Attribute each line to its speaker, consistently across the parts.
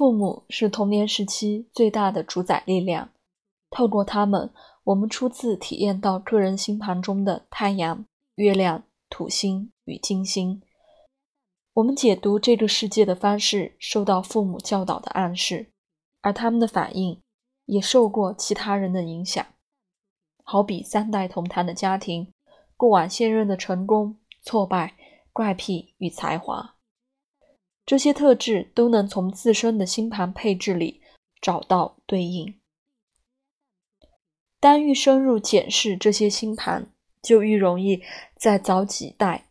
Speaker 1: 父母是童年时期最大的主宰力量，透过他们，我们初次体验到个人星盘中的太阳、月亮、土星与金星。我们解读这个世界的方式受到父母教导的暗示，而他们的反应也受过其他人的影响。好比三代同堂的家庭，过往现任的成功、挫败、怪癖与才华。这些特质都能从自身的星盘配置里找到对应。当愈深入检视这些星盘，就愈容易在早几代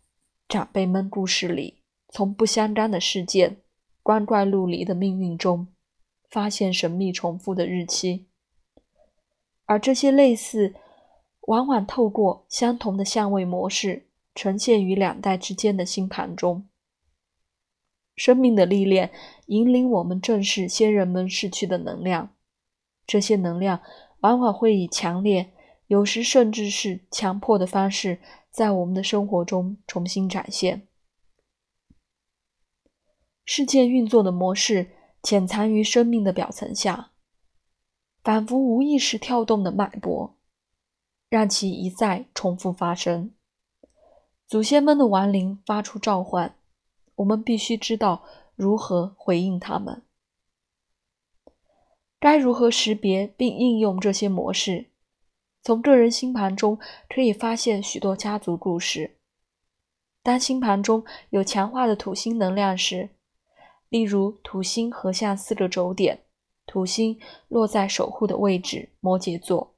Speaker 1: 长辈们故事里，从不相干的事件、光怪陆离的命运中，发现神秘重复的日期。而这些类似，往往透过相同的相位模式，呈现于两代之间的星盘中。生命的历练引领我们正视先人们逝去的能量，这些能量往往会以强烈，有时甚至是强迫的方式，在我们的生活中重新展现。事件运作的模式潜藏于生命的表层下，仿佛无意识跳动的脉搏，让其一再重复发生。祖先们的亡灵发出召唤。我们必须知道如何回应他们，该如何识别并应用这些模式。从个人星盘中可以发现许多家族故事。当星盘中有强化的土星能量时，例如土星合相四个轴点，土星落在守护的位置摩羯座，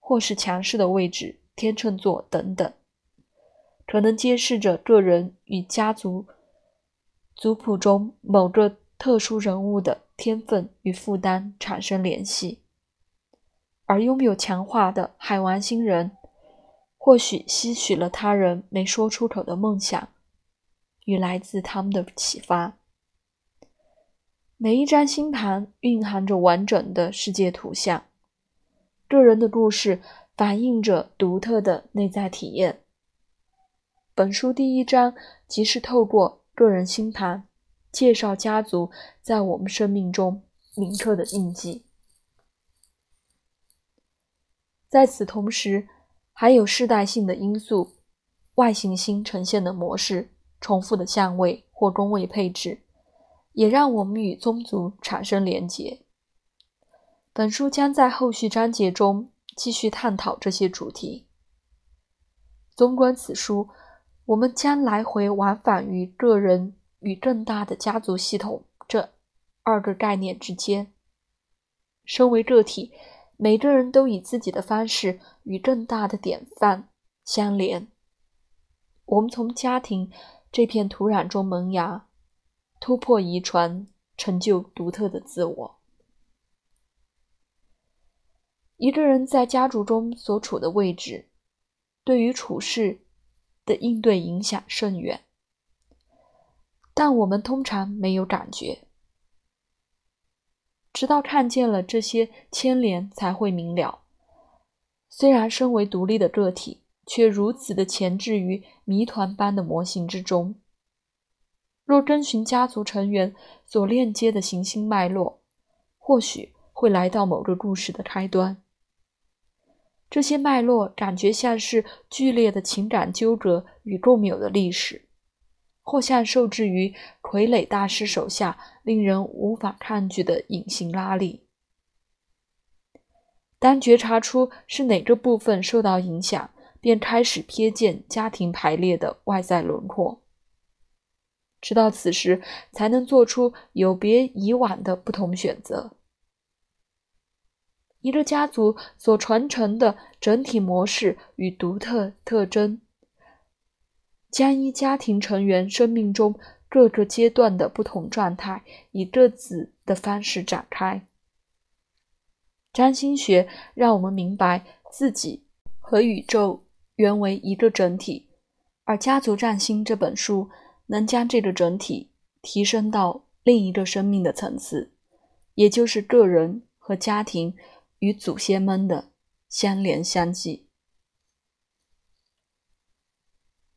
Speaker 1: 或是强势的位置天秤座等等，可能揭示着个人与家族。族谱中某个特殊人物的天分与负担产生联系，而拥有强化的海王星人，或许吸取了他人没说出口的梦想与来自他们的启发。每一张星盘蕴含着完整的世界图像，个人的故事反映着独特的内在体验。本书第一章即是透过。个人星盘介绍家族在我们生命中铭刻的印记。在此同时，还有世代性的因素，外行星呈现的模式、重复的相位或宫位配置，也让我们与宗族产生连结。本书将在后续章节中继续探讨这些主题。纵观此书。我们将来回往返于个人与更大的家族系统这二个概念之间。身为个体，每个人都以自己的方式与更大的典范相连。我们从家庭这片土壤中萌芽，突破遗传，成就独特的自我。一个人在家族中所处的位置，对于处事。的应对影响甚远，但我们通常没有感觉，直到看见了这些牵连才会明了。虽然身为独立的个体，却如此的潜置于谜团般的模型之中。若跟循家族成员所链接的行星脉络，或许会来到某个故事的开端。这些脉络感觉像是剧烈的情感纠葛与共有的历史，或像受制于傀儡大师手下令人无法抗拒的隐形拉力。当觉察出是哪个部分受到影响，便开始瞥见家庭排列的外在轮廓，直到此时才能做出有别以往的不同选择。一个家族所传承的整体模式与独特特征，将依家庭成员生命中各个阶段的不同状态，以各自的方式展开。占星学让我们明白自己和宇宙原为一个整体，而《家族占星》这本书能将这个整体提升到另一个生命的层次，也就是个人和家庭。与祖先们的相连相继。